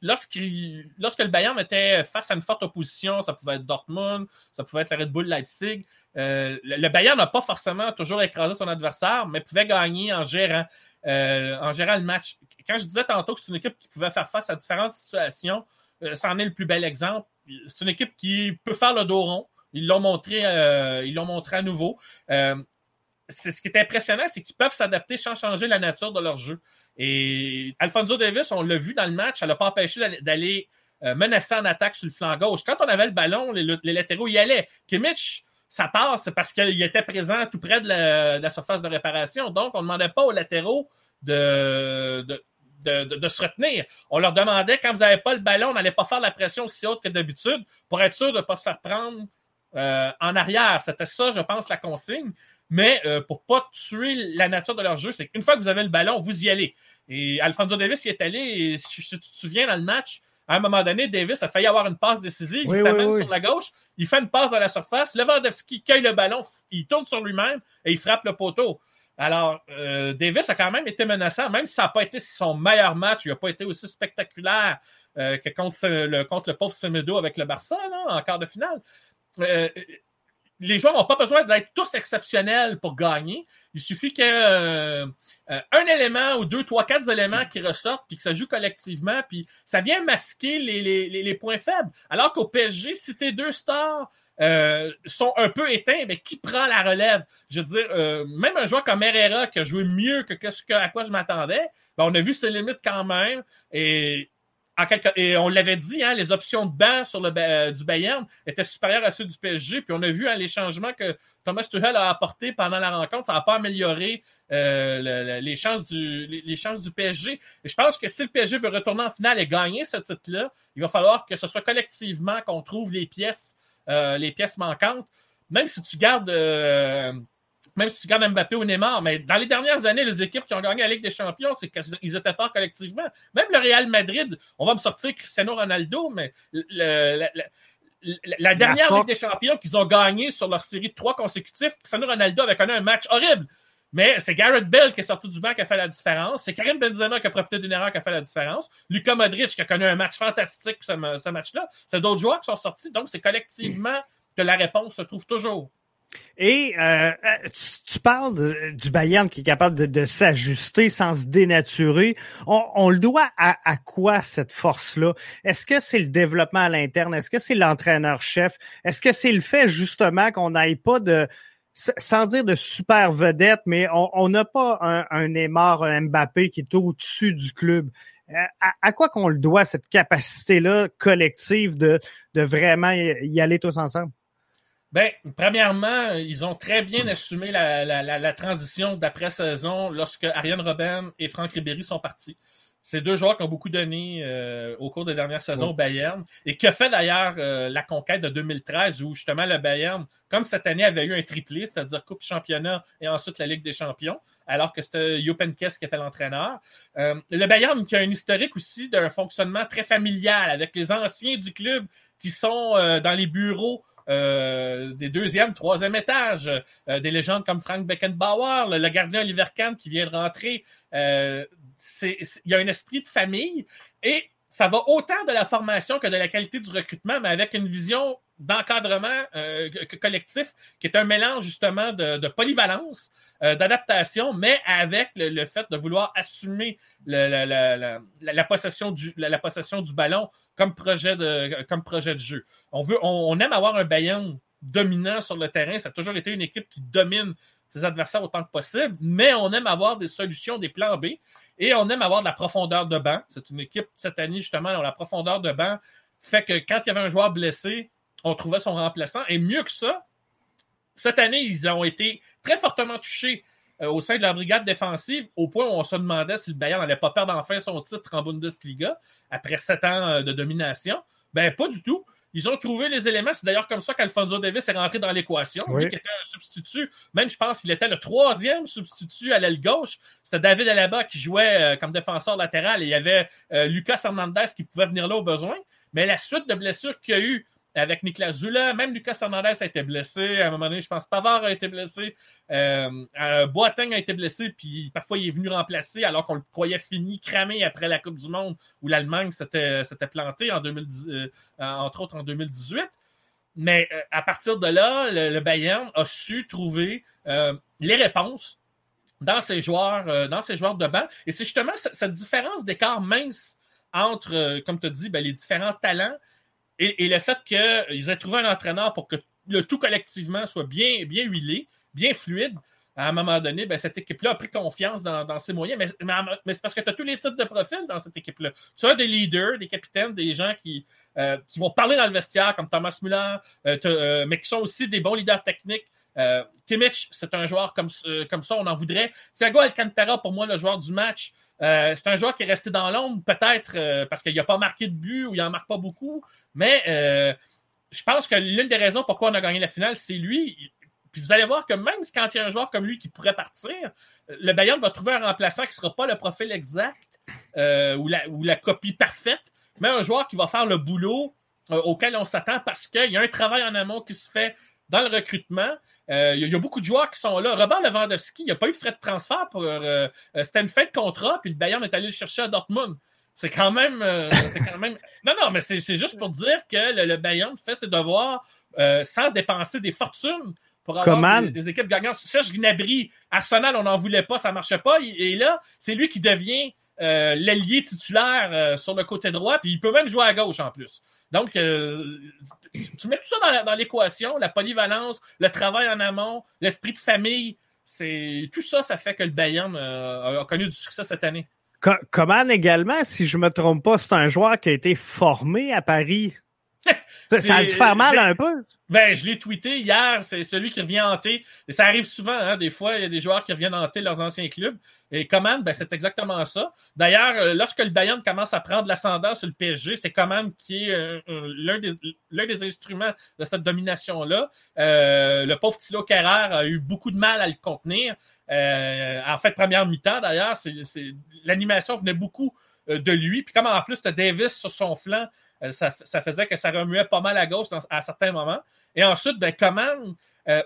lorsque le Bayern était face à une forte opposition, ça pouvait être Dortmund, ça pouvait être la Red Bull Leipzig, euh, le, Bayern n'a pas forcément toujours écrasé son adversaire, mais pouvait gagner en gérant, euh, en gérant le match. Quand je disais tantôt que c'est une équipe qui pouvait faire face à différentes situations, euh, c'en est le plus bel exemple. C'est une équipe qui peut faire le dos rond. Ils l'ont montré, ils l'ont montré à nouveau. C'est ce qui est impressionnant, c'est qu'ils peuvent s'adapter sans changer la nature de leur jeu. Et Alfonso Davis, on l'a vu dans le match, ça l'a pas empêché d'aller euh, menacer en attaque sur le flanc gauche. Quand on avait le ballon, les, latéraux y allaient. Kimmich, ça passe parce qu'il était présent tout près de la, surface de réparation. Donc, on ne demandait pas aux latéraux de, de, se retenir. On leur demandait, quand vous n'avez pas le ballon, on n'allait pas faire la pression aussi haute que d'habitude pour être sûr de ne pas se faire prendre euh, en arrière. C'était ça, je pense, la consigne. Mais euh, pour pas tuer la nature de leur jeu, c'est qu'une fois que vous avez le ballon, vous y allez. Et Alfonso Davis y est allé, et si tu te souviens dans le match, à un moment donné, Davis a failli avoir une passe décisive. il s'amène sur la gauche, il fait une passe dans la surface. Lewandowski cueille le ballon, il tourne sur lui-même et il frappe le poteau. Alors, euh, Davis a quand même été menaçant, même si ça n'a pas été son meilleur match, il n'a pas été aussi spectaculaire euh, que contre le, contre le pauvre Semedo avec le Barça là, en quart de finale. Euh, les joueurs n'ont pas besoin d'être tous exceptionnels pour gagner. Il suffit ait euh, euh, un élément ou deux, trois, quatre éléments qui ressortent, puis que ça joue collectivement, puis ça vient masquer les, points faibles. Alors qu'au PSG, si tes deux stars euh, sont un peu éteints, mais qui prend la relève? Je veux dire, même un joueur comme Herrera qui a joué mieux que ce à quoi je m'attendais, ben, on a vu ses limites quand même. Et on l'avait dit, hein, les options de banc sur le euh, du Bayern étaient supérieures à ceux du PSG. Puis on a vu hein, les changements que Thomas Tuchel a apportés pendant la rencontre, ça n'a pas amélioré euh, les, chances du, les, chances du PSG. Et je pense que si le PSG veut retourner en finale et gagner ce titre-là, il va falloir que ce soit collectivement qu'on trouve les pièces, euh, les pièces manquantes. Même si tu gardes même si tu gardes Mbappé ou Neymar, mais dans les dernières années, les équipes qui ont gagné la Ligue des Champions, c'est qu'ils étaient forts collectivement. Même le Real Madrid, on va me sortir Cristiano Ronaldo, mais la, dernière Ligue des Champions qu'ils ont gagné sur leur série de trois consécutifs, Cristiano Ronaldo avait connu un match horrible. Mais c'est Garrett Bell qui est sorti du banc qui a fait la différence. C'est Karim Benzema qui a profité d'une erreur qui a fait la différence. Lucas Modric qui a connu un match fantastique ce, ce match-là. C'est d'autres joueurs qui sont sortis. Donc, c'est collectivement que la réponse se trouve toujours. Et euh, tu, parles du Bayern qui est capable de, s'ajuster sans se dénaturer. On, le doit à, quoi cette force-là? Est-ce que c'est le développement à l'interne? Est-ce que c'est l'entraîneur-chef? Est-ce que c'est le fait justement qu'on n'aille pas de sans dire de super vedette, mais on n'a pas un, un Neymar, un Mbappé qui est au-dessus du club? Euh, à, quoi qu'on le doit, cette capacité-là collective de vraiment y aller tous ensemble? Ben, premièrement, ils ont très bien assumé la, la, la, transition d'après-saison lorsque Ariane Robben et Franck Ribéry sont partis. C'est deux joueurs qui ont beaucoup donné euh, au cours des dernières saisons au Bayern et qui a fait d'ailleurs euh, la conquête de 2013 où justement le Bayern, comme cette année, avait eu un triplé, c'est-à-dire Coupe Championnat et ensuite la Ligue des Champions, alors que c'était Kess qui était l'entraîneur. Euh, le Bayern qui a un historique aussi d'un fonctionnement très familial avec les anciens du club qui sont dans les bureaux euh, des deuxième, troisième étages, euh, des légendes comme Frank Beckenbauer, le, gardien Oliver Kahn qui vient de rentrer. Euh, il y a un esprit de famille et ça va autant de la formation que de la qualité du recrutement, mais avec une vision d'encadrement euh, collectif qui est un mélange justement de, polyvalence, euh, d'adaptation, mais avec le, fait de vouloir assumer la, possession du, la, possession du ballon comme projet de, comme projet de jeu. On, veut, on, aime avoir un Bayern dominant sur le terrain. Ça a toujours été une équipe qui domine ses adversaires autant que possible, mais on aime avoir des solutions, des plans B, et on aime avoir de la profondeur de banc. C'est une équipe, cette année, justement, dont la profondeur de banc fait que quand il y avait un joueur blessé, on trouvait son remplaçant. Et mieux que ça, cette année, ils ont été très fortement touchés euh, au sein de la brigade défensive, au point où on se demandait si le Bayern n'allait pas perdre enfin son titre en Bundesliga après sept ans euh, de domination. Ben, pas du tout. Ils ont trouvé les éléments. C'est d'ailleurs comme ça qu'Alfonso Davis est rentré dans l'équation. Lui qui était un substitut, même je pense qu'il était le troisième substitut à l'aile gauche. C'était David Alaba qui jouait euh, comme défenseur latéral et il y avait Lucas Hernandez qui pouvait venir là au besoin. Mais la suite de blessures qu'il y a eu avec Nicolas Zula. Même Lucas Hernandez a été blessé. À un moment donné, je pense Pavard a été blessé. Euh, euh, Boateng a été blessé, puis parfois il est venu remplacer alors qu'on le croyait fini, cramé après la Coupe du Monde où l'Allemagne s'était plantée, en 2010, euh, entre autres en 2018. Mais à partir de là, le, Bayern a su trouver les réponses dans ses joueurs, dans ses joueurs de banc. Et c'est justement cette, différence d'écart mince entre, comme tu as dit, ben, les différents talents et, le fait qu'ils aient trouvé un entraîneur pour que le tout collectivement soit bien, bien huilé, bien fluide, à un moment donné, ben, cette équipe-là a pris confiance dans, ses moyens. Mais, c'est parce que tu as tous les types de profils dans cette équipe-là. Tu as des leaders, des capitaines, des gens qui, euh, qui vont parler dans le vestiaire, comme Thomas Müller, euh, euh, mais qui sont aussi des bons leaders techniques. Kimmich, c'est un joueur comme, comme ça, on en voudrait. Thiago Alcantara, pour moi, le joueur du match, euh, c'est un joueur qui est resté dans l'ombre, peut-être euh, parce qu'il n'a pas marqué de but ou il n'en marque pas beaucoup. Mais euh, je pense que l'une des raisons pourquoi on a gagné la finale, c'est lui. Puis vous allez voir que même quand il y a un joueur comme lui qui pourrait partir, le Bayern va trouver un remplaçant qui ne sera pas le profil exact ou la, ou, la, copie parfaite, mais un joueur qui va faire le boulot auquel on s'attend parce qu'il y a un travail en amont qui se fait dans le recrutement. Euh, il y, a beaucoup de joueurs qui sont là. Robert Lewandowski, il n'y a pas eu de frais de transfert pour. Euh, euh, c'était une fête de contrat, puis le Bayern est allé le chercher à Dortmund. C'est quand même. quand même... Non, non, mais c'est juste pour dire que le, Bayern fait ses devoirs sans dépenser des fortunes pour avoir des, équipes gagnantes. Serge Gnabry, Arsenal, on n'en voulait pas, ça ne marchait pas. Et là, c'est lui qui devient l'allié titulaire sur le côté droit, puis il peut même jouer à gauche en plus. Donc, euh, tu, mets tout ça dans, l'équation, la polyvalence, le travail en amont, l'esprit de famille. C'est tout ça, ça fait que le Bayern euh, a connu du succès cette année. Coman également, si je me trompe pas, c'est un joueur qui a été formé à Paris? ça, a dû faire mal un peu. Ben, je l'ai tweeté hier, c'est celui qui revient hanter. Et ça arrive souvent, hein, des fois, il y a des joueurs qui reviennent hanter leurs anciens clubs. Et Coman, ben, c'est exactement ça. D'ailleurs, euh, lorsque le Bayern commence à prendre l'ascendant sur le PSG, c'est Coman qui est euh, l'un des, des, instruments de cette domination-là. Euh, le pauvre Thilo Kerrer a eu beaucoup de mal à le contenir. en fait, première mi-temps, d'ailleurs, l'animation venait beaucoup de lui. Puis comme en plus, tu Davis sur son flanc, euh, ça, faisait que ça remuait pas mal à gauche à certains moments. Et ensuite, ben, Coman, euh,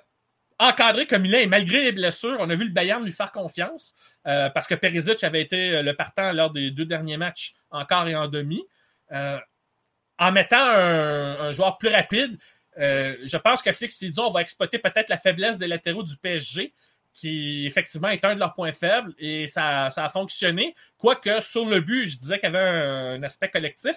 encadré comme il est, malgré les blessures, on a vu le Bayern lui faire confiance euh, parce que Perisic avait été le partant lors des deux derniers matchs, encore et en demi. en mettant un, joueur plus rapide, je pense que Flick s'est dit on va exploiter peut-être la faiblesse des latéraux du PSG qui effectivement est un de leurs points faibles et ça, a fonctionné. Quoique sur le but, je disais qu'il y avait un, aspect collectif.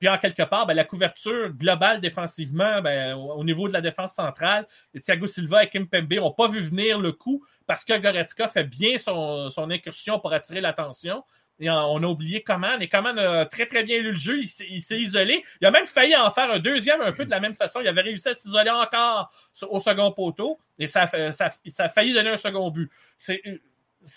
Puis en quelque part, ben, la couverture globale défensivement, ben, au, niveau de la défense centrale, Thiago Silva et Kim Pembe n'ont pas vu venir le coup parce que Goretzka fait bien son, son incursion pour attirer l'attention. Et on a oublié Coman. Et Coman a très, très bien lu le jeu. Il s'est isolé. Il a même failli en faire un deuxième un peu de la même façon. Il avait réussi à s'isoler encore au second poteau. Et ça, ça, ça a failli donner un second but.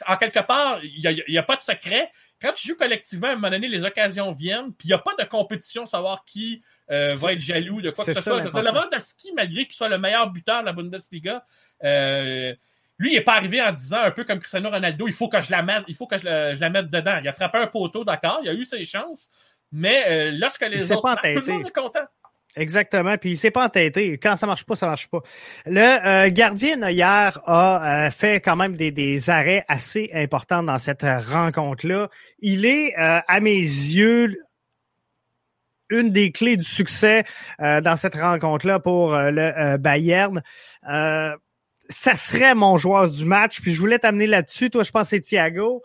En quelque part, il n'y a, pas de secret. Quand tu joues collectivement, à un moment donné, les occasions viennent, puis il n'y a pas de compétition, savoir qui euh, va être jaloux de quoi que ce soit. Lewandowski, malgré qu'il soit le meilleur buteur de la Bundesliga, euh, lui, il n'est pas arrivé en disant, un peu comme Cristiano Ronaldo, il faut que je la mette, il faut que je, la mette dedans. Il a frappé un poteau, d'accord, il a eu ses chances, mais euh, lorsque les autres pas tout le monde est content. Exactement. Puis il s'est pas entêté. Quand ça marche pas, ça marche pas. Le euh, gardien hier a euh, fait quand même des, des, arrêts assez importants dans cette rencontre-là. Il est, à mes yeux, une des clés du succès dans cette rencontre-là pour le Bayern ça serait mon joueur du match. Puis je voulais t'amener là-dessus. Toi, je pense que c'est Thiago.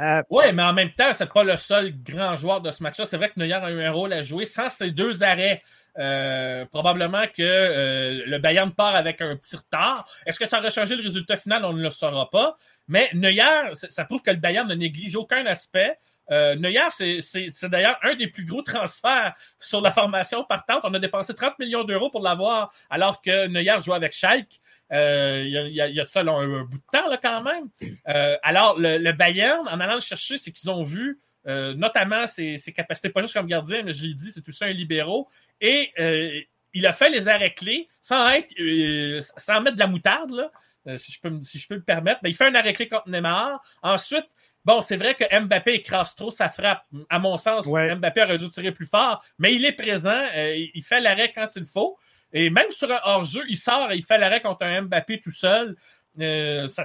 Euh, oui, mais en même temps, c'est pas le seul grand joueur de ce match-là. C'est vrai que Neuer a eu un rôle à jouer. Sans ces deux arrêts, euh, probablement que euh, le Bayern part avec un petit retard. Est-ce que ça aurait changé le résultat final? On ne le saura pas. Mais Neuer, ça prouve que le Bayern ne néglige aucun aspect. Euh, Neuer, c'est d'ailleurs un des plus gros transferts sur la formation partante. On a dépensé 30 millions d'euros pour l'avoir, alors que Neuer joue avec Schalke. Euh, il y, a, ça un, bout de temps là, quand même. Euh, alors, le, Bayern, en allant le chercher, c'est qu'ils ont vu euh, notamment ses, capacités, pas juste comme gardien, mais je l'ai dit, c'est tout ça un libéraux. Et il a fait les arrêts clés sans être sans mettre de la moutarde, là, si, je peux, si je peux me permettre. Mais il fait un arrêt clé contre Neymar. Ensuite, Bon, c'est vrai que Mbappé écrase trop sa frappe. À mon sens, Mbappé aurait dû tirer plus fort, mais il est présent, il fait l'arrêt quand il faut. Et même sur un hors-jeu, il sort et il fait l'arrêt contre un Mbappé tout seul. Euh, ça,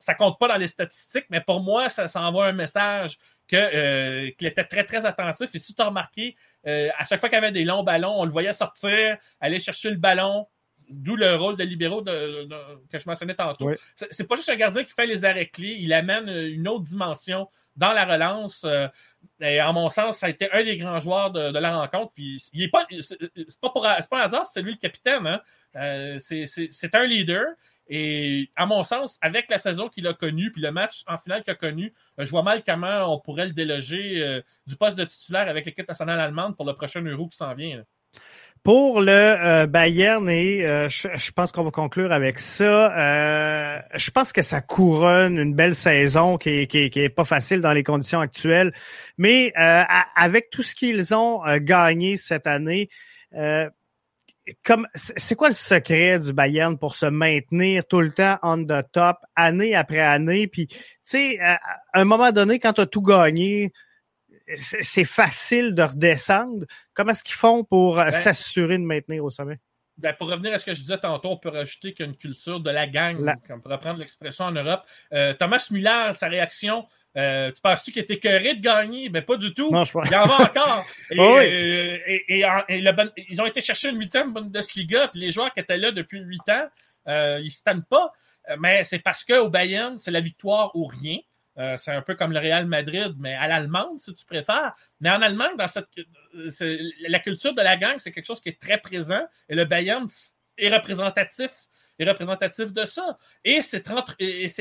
ça compte pas dans les statistiques, mais pour moi, ça, ça envoie un message que euh, qu'il était très, très attentif. Et si tu as remarqué, euh, à chaque fois qu'il y avait des longs ballons, on le voyait sortir, aller chercher le ballon, D'où le rôle de libéraux de, que je mentionnais tantôt. C'est pas juste un gardien qui fait les arrêts clés, il amène une autre dimension dans la relance. Euh, et en mon sens, ça a été un des grands joueurs de, la rencontre. Puis il est pas, c'est pas pour, pas un hasard, c'est lui le capitaine. Hein. Euh, c'est un leader. Et à mon sens, avec la saison qu'il a connue, puis le match en finale qu'il a connu, je vois mal comment on pourrait le déloger euh, du poste de titulaire avec l'équipe nationale allemande pour le prochain Euro qui s'en vient. Pour le euh, Bayern, et euh, je, pense qu'on va conclure avec ça, je pense que ça couronne une belle saison qui est, qui, est, pas facile dans les conditions actuelles, mais avec tout ce qu'ils ont gagné cette année, comme c'est quoi le secret du Bayern pour se maintenir tout le temps on the top, année après année, puis tu sais, à un moment donné, quand tu as tout gagné, c'est facile de redescendre. Comment est-ce qu'ils font pour euh, ben, s'assurer de maintenir au sommet? Ben, pour revenir à ce que je disais tantôt, on peut rajouter qu'il y a une culture de la gang, comme pour reprendre l'expression en Europe. Euh, Thomas Müller, sa réaction, euh, tu penses-tu qu'il était écœuré de gagner? Ben, pas du tout. Non, je Il en va encore. et, ils ont été chercher une huitième Bundesliga, puis les joueurs qui étaient là depuis huit ans, ils ne se tannent pas. Mais c'est parce qu'au Bayern, c'est la victoire ou rien. Euh, c'est un peu comme le Real Madrid, mais à l'allemande, si tu préfères. Mais en Allemagne, dans cette, la culture de la gang, c'est quelque chose qui est très présent et le Bayern est représentatif, est représentatif de ça. Et c'est,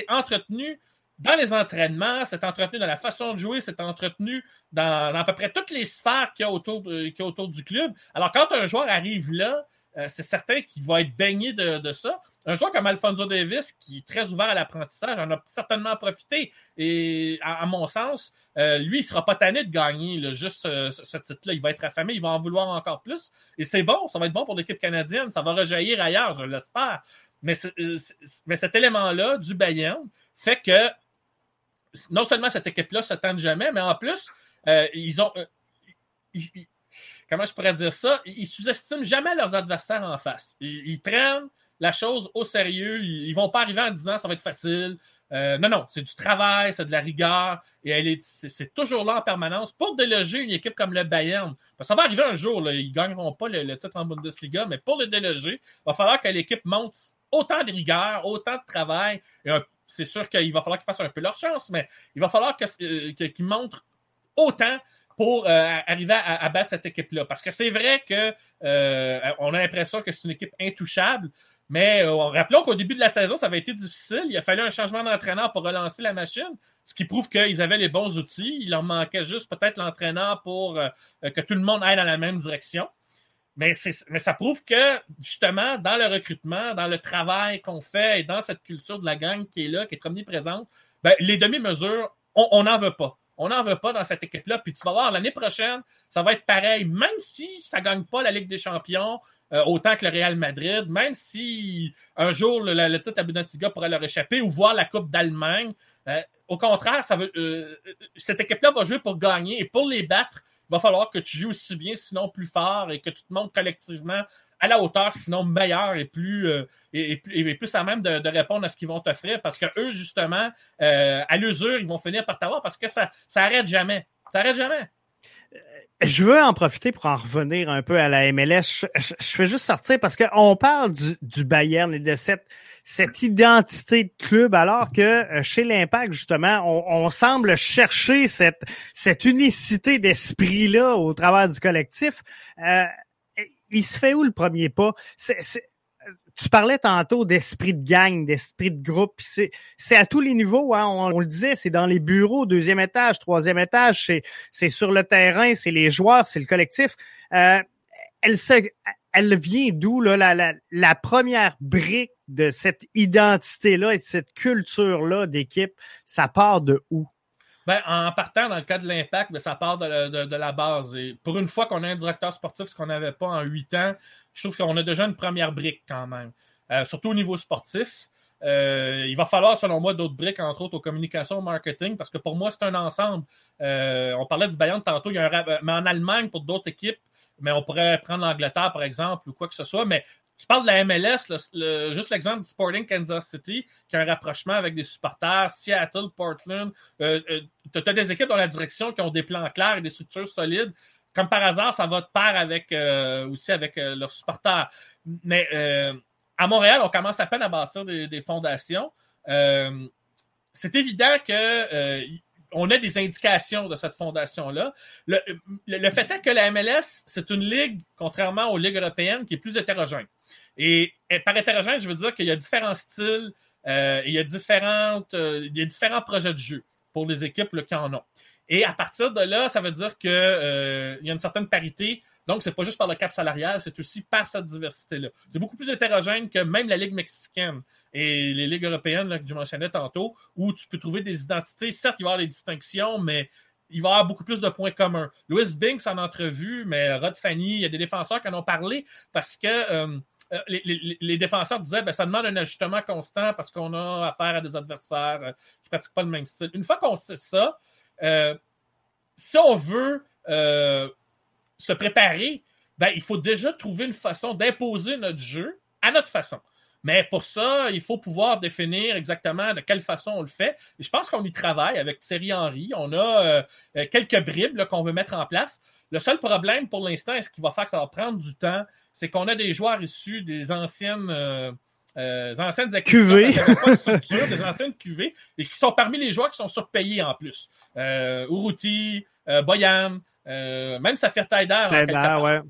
entretenu dans les entraînements, c'est entretenu dans la façon de jouer, c'est entretenu dans, à peu près toutes les sphères qu'il y a autour, autour du club. Alors, quand un joueur arrive là, euh, c'est certain qu'il va être baigné de, ça. Un joueur comme Alfonso Davis, qui est très ouvert à l'apprentissage, en a certainement profité. Et à, mon sens, euh, lui, il ne sera pas tanné de gagner juste ce, titre-là. Il va être affamé, il va en vouloir encore plus. Et c'est bon, ça va être bon pour l'équipe canadienne. Ça va rejaillir ailleurs, je l'espère. Mais, euh, mais cet élément-là du Bayern fait que non seulement cette équipe-là se tente jamais, mais en plus, ils ont comment je pourrais dire ça, ils sous-estiment jamais leurs adversaires en face. Ils, prennent, la chose au sérieux. Ils, ils vont pas arriver en disant ça va être facile. Euh, non, non, c'est du travail, c'est de la rigueur, et elle est, c'est, toujours là en permanence pour déloger une équipe comme le Bayern. Ça va arriver un jour, ils gagneront pas le, titre en Bundesliga, mais pour le déloger, il va falloir que l'équipe monte autant de rigueur, autant de travail. c'est sûr qu'il va falloir qu'ils fassent un peu leur chance, mais il va falloir euh, qu'ils montrent autant pour euh, arriver à, battre cette équipe-là. Parce que c'est vrai que on a l'impression que c'est une équipe intouchable, mais euh, rappelons qu'au début de la saison, ça avait été difficile. Il a fallu un changement d'entraîneur pour relancer la machine, ce qui prouve qu'ils avaient les bons outils. Il leur manquait juste peut-être l'entraîneur pour euh, que tout le monde aille dans la même direction. Mais, ça prouve que, justement, dans le recrutement, dans le travail qu'on fait et dans cette culture de la gang qui est là, qui est omniprésente, ben, les demi-mesures, on n'en veut pas. On n'en veut pas dans cette équipe-là. Puis tu vas voir, l'année prochaine, ça va être pareil. Même si ça ne gagne pas la Ligue des champions, euh, autant que le Real Madrid, même si un jour le, titre à Bundesliga pourrait leur échapper ou voir la Coupe d'Allemagne. Euh, au contraire, euh, cette équipe-là va jouer pour gagner et pour les battre, il va falloir que tu joues aussi bien, sinon plus fort, et que tu te montres collectivement à la hauteur, sinon meilleur et plus, et, plus à même de, répondre à ce qu'ils vont t'offrir. Parce que eux, justement, à l'usure, ils vont finir par t'avoir parce que ça, ça arrête jamais. Ça arrête jamais. Je veux en profiter pour en revenir un peu à la MLS. Je, fais juste sortir parce qu'on parle du, du, Bayern et de cette, cette identité de club, alors que euh, chez l'Impact, justement, on, on, semble chercher cette, cette unicité d'esprit-là au travers du collectif. Euh, il se fait où le premier pas? Tu parlais tantôt d'esprit de gang, d'esprit de groupe. C'est, à tous les niveaux. Hein. On, le disait, c'est dans les bureaux, deuxième étage, troisième étage, c'est, sur le terrain, c'est les joueurs, c'est le collectif. Euh, elle se, elle vient d'où la, la, la, première brique de cette identité-là et de cette culture-là d'équipe, ça part de où? Ben, en partant dans le cas de l'impact, ben, ça part de, de, de, la base. Et pour une fois qu'on a un directeur sportif, ce qu'on n'avait pas en huit ans, je trouve qu'on a déjà une première brique quand même. Euh, surtout au niveau sportif. Euh, il va falloir, selon moi, d'autres briques, entre autres aux communications, au marketing, parce que pour moi, c'est un ensemble. Euh, on parlait du Bayern tantôt, il y a un, mais en Allemagne, pour d'autres équipes, mais on pourrait prendre l'Angleterre, par exemple, ou quoi que ce soit, mais tu parles de la MLS, juste l'exemple du Sporting Kansas City, qui a un rapprochement avec des supporters, Seattle, Portland. tu as des équipes dans la direction qui ont des plans clairs et des structures solides comme par hasard, ça va de pair avec euh, aussi avec euh, leurs supporters. Mais euh, à Montréal, on commence à peine à bâtir des, fondations. c'est évident que on a des indications de cette fondation-là. Le, fait est que la MLS, c'est une ligue, contrairement aux ligues européennes, qui est plus hétérogène. Et, par hétérogène, je veux dire qu'il y a différents styles, il, y a différentes, il y a différents projets de jeu pour les équipes qui en ont. Et à partir de là, ça veut dire qu'il euh, y a une certaine parité. Donc, c'est pas juste par le cap salarial, c'est aussi par cette diversité-là. C'est beaucoup plus hétérogène que même la Ligue mexicaine et les ligues européennes que je mentionnais tantôt, où tu peux trouver des identités. Certes, il va y avoir des distinctions, mais il va y avoir beaucoup plus de points communs. Louis Binks en entrevue, mais Rod Fanny, il y a des défenseurs qui en ont parlé parce que euh, euh, les, défenseurs disaient ben, ça demande un ajustement constant parce qu'on a affaire à des adversaires qui ne pratiquent pas le même style. Une fois qu'on sait ça, euh, si on veut euh, se préparer, ben, il faut déjà trouver une façon d'imposer notre jeu à notre façon. Mais pour ça, il faut pouvoir définir exactement de quelle façon on le fait. Je pense qu'on y travaille avec Thierry Henry. On a euh, quelques bribes qu'on veut mettre en place. Le seul problème pour l'instant, et ce qui va faire que ça va prendre du temps, c'est qu'on a des joueurs issus des anciennes des anciennes QV. des anciennes QV, et qui sont parmi les joueurs qui sont surpayés en plus. Euh, Uruti, euh, Boyan, euh, même Safir Taider. ouais.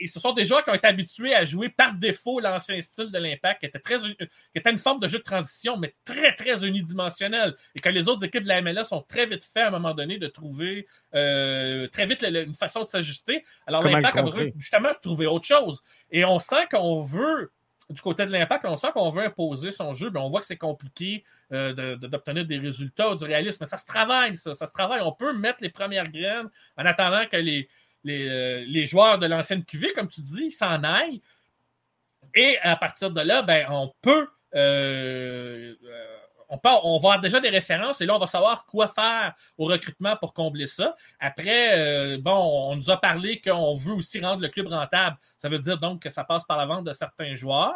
Et ce sont des joueurs qui ont été habitués à jouer par défaut l'ancien style de l'impact, qui était très, qui était une forme de jeu de transition, mais très, très unidimensionnel. Et que les autres équipes de la MLS ont très vite fait, à un moment donné, de trouver euh, très vite une façon de s'ajuster. Alors, l'impact a justement trouver autre chose. Et on sent qu'on veut du côté de l'impact, on sent qu'on veut imposer son jeu, mais on voit que c'est compliqué euh, d'obtenir des résultats, du réalisme. Mais ça se travaille, ça, ça se travaille. On peut mettre les premières graines en attendant que les, euh, joueurs de l'ancienne QV, comme tu dis, s'en aillent. Et à partir de là, ben, on peut euh, on, va avoir déjà des références et là, on va savoir quoi faire au recrutement pour combler ça. Après, euh, bon, on nous a parlé qu'on veut aussi rendre le club rentable. Ça veut dire donc que ça passe par la vente de certains joueurs.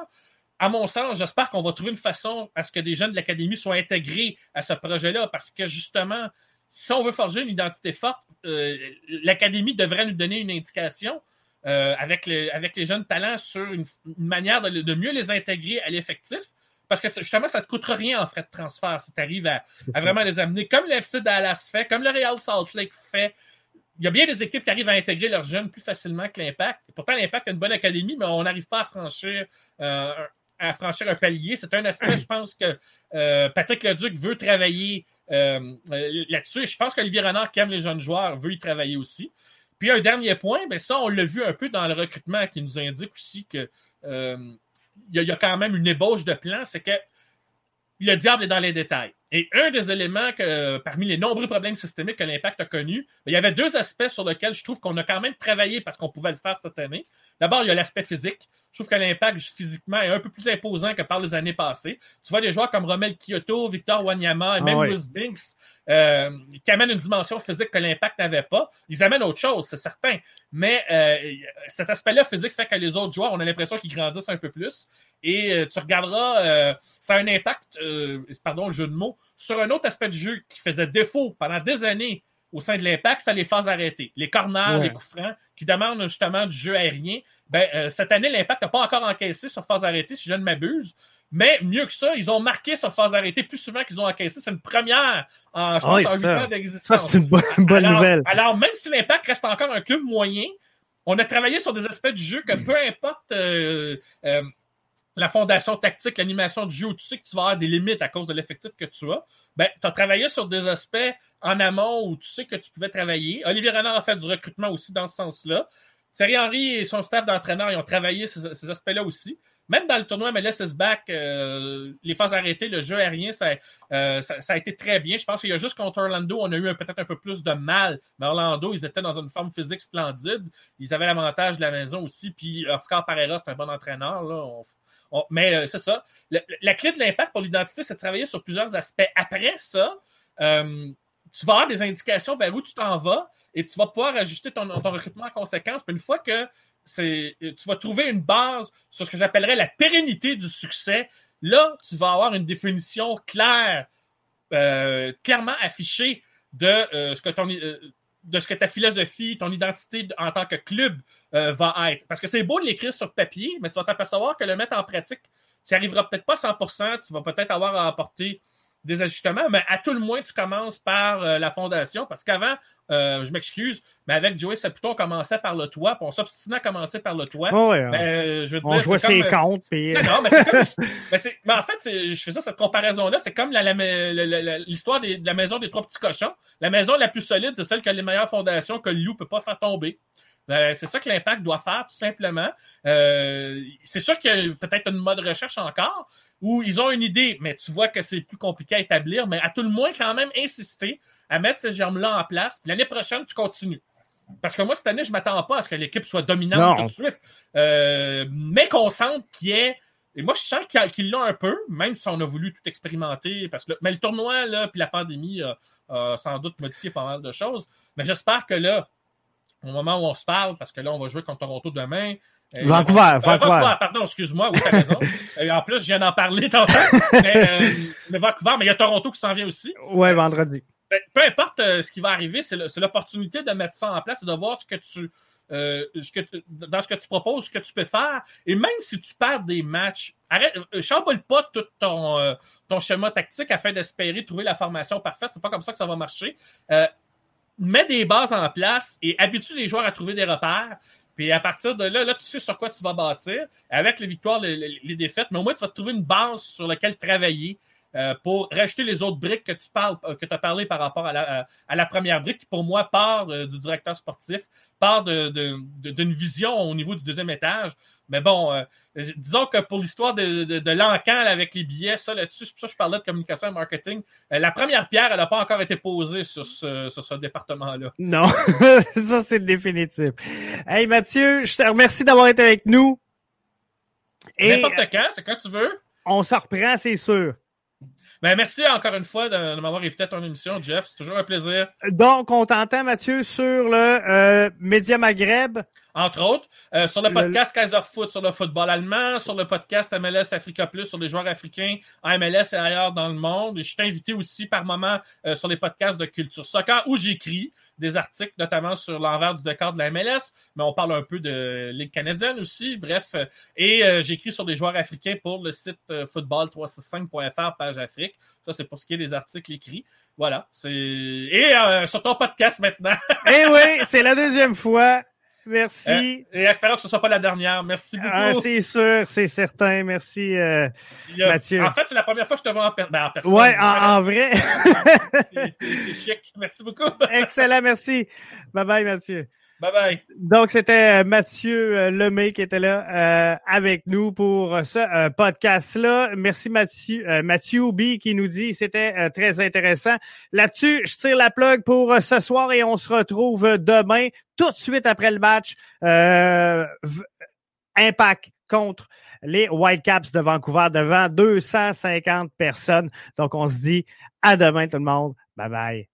à mon sens, j'espère qu'on va trouver une façon à ce que des jeunes de l'académie soient intégrés à ce projet-là, parce que justement, si on veut forger une identité forte, euh, l'académie devrait nous donner une indication euh, avec les jeunes talents sur une, manière de, mieux les intégrer à l'effectif. Parce que justement, ça ne te coûte rien en frais de transfert si tu arrives à, vraiment les amener, comme l'FC Dallas fait, comme le Real Salt Lake fait. Il y a bien des équipes qui arrivent à intégrer leurs jeunes plus facilement que l'Impact. Pourtant, l'Impact a une bonne académie, mais on n'arrive pas à franchir, euh, à franchir un palier. C'est un aspect, je pense, que euh, Patrick Leduc veut travailler là-dessus. Je pense qu'Olivier Renard, qui aime les jeunes joueurs, veut y travailler aussi. Puis un dernier point, ben ça, on l'a vu un peu dans le recrutement qui nous indique aussi que il y, a quand même une ébauche de plan, c'est que le diable est dans les détails. Et un des éléments que, parmi les nombreux problèmes systémiques que l'Impact a connus, ben, il y avait deux aspects sur lesquels je trouve qu'on a quand même travaillé parce qu'on pouvait le faire cette année. D'abord, il y a l'aspect physique. Je trouve que l'impact physiquement est un peu plus imposant que par les années passées. Tu vois des joueurs comme Romel Kyoto, Victor Wanyama et même ah Binks euh, qui amènent une dimension physique que l'impact n'avait pas. Ils amènent autre chose, c'est certain. Mais euh, cet aspect-là physique fait que les autres joueurs, on a l'impression qu'ils grandissent un peu plus. Et euh, tu regarderas, ça a un impact, pardon le jeu de mots, sur un autre aspect du jeu qui faisait défaut pendant des années au sein de l'impact, c'était les phases arrêtées. Les corners, les coups francs, qui demandent justement du jeu aérien. Ben, euh, cette année, l'impact n'a pas encore encaissé sur phase arrêtée, si je ne m'abuse. Mais mieux que ça, ils ont marqué sur phase arrêtée plus souvent qu'ils ont encaissé. C'est une première en, je pense, ans d'existence. Ça, c'est une bonne, nouvelle. Alors, même si l'impact reste encore un club moyen, on a travaillé sur des aspects du jeu que peu importe euh, euh, la fondation tactique, l'animation du jeu, où tu sais que tu vas avoir des limites à cause de l'effectif que tu as, ben, tu as travaillé sur des aspects en amont où tu sais que tu pouvais travailler. Olivier Renard a fait du recrutement aussi dans ce sens-là. Thierry Henry et son staff d'entraîneur, ils ont travaillé ces, aspects-là aussi. Même dans le tournoi MLS is back, euh, les phases arrêtées, le jeu aérien, euh, ça, a été très bien. Je pense qu'il y a juste contre Orlando, on a eu peut-être un peu plus de mal. Mais Orlando, ils étaient dans une forme physique splendide. Ils avaient l'avantage de la maison aussi. Puis Oscar Pereira, c'est un bon entraîneur. Mais euh, c'est ça. la clé de l'impact pour l'identité, c'est de travailler sur plusieurs aspects. Après ça, tu vas avoir des indications vers où tu t'en vas et tu vas pouvoir ajuster ton, recrutement en conséquence. Puis une fois que tu vas trouver une base sur ce que j'appellerais la pérennité du succès, là, tu vas avoir une définition claire, euh, clairement affichée de ce que ton de ce que ta philosophie, ton identité en tant que club euh, va être. Parce que c'est beau de l'écrire sur papier, mais tu vas t'apercevoir que le mettre en pratique, tu n'y arriveras peut-être pas à 100%, tu vas peut-être avoir à apporter des ajustements, mais à tout le moins, tu commences par euh, la fondation. Parce qu'avant, euh, je m'excuse, mais avec Joey Saputo, on commençait par le toit, puis on s'obstinait à commencer par le toit. Oh je veux dire, on jouait ses comptes. Puis... Non, mais comme. mais, en fait, je fais ça, cette comparaison-là, c'est comme l'histoire de la maison des trois petits cochons. La maison la plus solide, c'est celle qui a les meilleures fondations que le loup ne peut pas faire tomber. Euh, c'est ça que l'impact doit faire, tout simplement. Euh, c'est sûr qu'il y a peut-être une mode recherche encore où ils ont une idée, mais tu vois que c'est plus compliqué à établir, mais à tout le moins, quand même, insister à mettre ces germes-là en place. L'année prochaine, tu continues. Parce que moi, cette année, je ne m'attends pas à ce que l'équipe soit dominante tout de suite. Euh, mais qu'on sente qu'il y ait. Et moi, je sens qu'il l'a un peu, même si on a voulu tout expérimenter. Parce que, mais le tournoi, là, puis la pandémie a sans doute modifié pas mal de choses. Mais j'espère que là, au moment où on se parle, parce que là, on va jouer contre Toronto demain. Euh, Vancouver, euh, Vancouver. Pardon, excuse-moi, oui, t'as raison. Et en plus, je viens d'en parler tantôt. mais, euh, mais, Vancouver, mais il y a Toronto qui s'en vient aussi. Ouais, vendredi. Ben, peu importe ce qui va arriver, c'est l'opportunité de mettre ça en place et de voir ce que tu. ce que dans ce que tu proposes, ce que tu peux faire. Et même si tu perds des matchs, arrête, chamboule pas tout ton, ton schéma tactique afin d'espérer trouver la formation parfaite. C'est pas comme ça que ça va marcher mets des bases en place et habitue les joueurs à trouver des repères. Puis à partir de là, là, tu sais sur quoi tu vas bâtir. Avec les victoires, les, les défaites, mais au moins, tu vas trouver une base sur laquelle travailler. Euh, pour rajouter les autres briques que tu parles, euh, que tu as parlé par rapport à la, à la, première brique, qui pour moi part euh, du directeur sportif, part d'une de, de, vision au niveau du deuxième étage. Mais bon, disons que pour l'histoire de, de, l'encan avec les billets, ça là-dessus, c'est pour ça que je parlais de communication et marketing. la première pierre, elle n'a pas encore été posée sur ce, sur ce département-là. Non, ça c'est définitif. Hey Mathieu, je te remercie d'avoir été avec nous. N'importe quand, c'est quand tu veux. On s'en reprend, c'est sûr. Ben, merci encore une fois de, m'avoir invité à ton émission, Jeff. C'est toujours un plaisir. Donc, on t'entend, Mathieu, sur le euh, Média Maghreb. Entre autres. Euh, sur le podcast Kaiser Foot, sur le football allemand, sur le podcast MLS Africa Plus, sur les joueurs africains en MLS et ailleurs dans le monde. Et je suis invité aussi par moment euh, sur les podcasts de culture soccer où j'écris des articles, notamment sur l'envers du décor de la MLS, mais on parle un peu de Ligue canadienne aussi, bref. Et euh, j'écris sur des joueurs africains pour le site football365.fr, page Afrique. Ça, c'est pour ce qui est des articles écrits. Voilà. Et sur ton podcast maintenant. eh oui, c'est la deuxième fois. Merci. Euh, et espérons que ce ne soit pas la dernière. Merci beaucoup. Ah, c'est sûr, c'est certain. Merci, euh, Mathieu. En fait, c'est la première fois que je te vois en, ben, personne. Ouais, en, vrai. c'est chic. Merci beaucoup. Excellent, merci. Bye bye, Mathieu. Bye bye. Donc, c'était euh, Mathieu euh, Lemay qui était là euh, avec nous pour ce podcast-là. Merci Mathieu, Mathieu B qui nous dit c'était très intéressant. Là-dessus, je tire la plug pour ce soir et on se retrouve demain, tout de suite après le match. Impact contre les Whitecaps de Vancouver devant 250 personnes. Donc, on se dit à demain tout le monde. Bye bye.